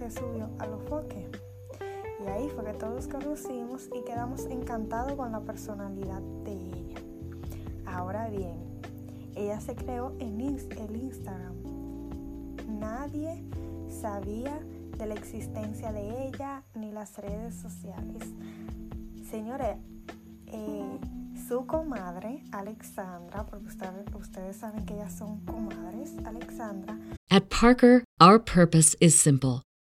Que subió a los foques. Y ahí fue que todos conocimos y quedamos encantados con la personalidad de ella. Ahora bien, ella se creó en el Instagram. Nadie sabía de la existencia de ella ni las redes sociales. Señores, eh, su comadre, Alexandra, porque ustedes, ustedes saben que ellas son comadres, Alexandra, At Parker, our purpose is simple.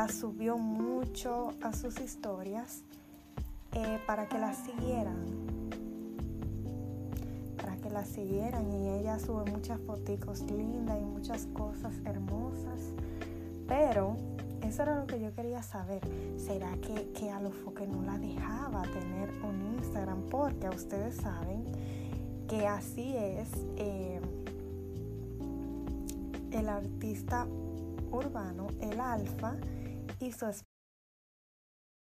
La subió mucho a sus historias eh, para que la siguieran. Para que la siguieran y ella sube muchas fotos lindas y muchas cosas hermosas. Pero eso era lo que yo quería saber. ¿Será que, que a lo que no la dejaba tener un Instagram? Porque ustedes saben que así es eh, el artista urbano, el alfa, isso às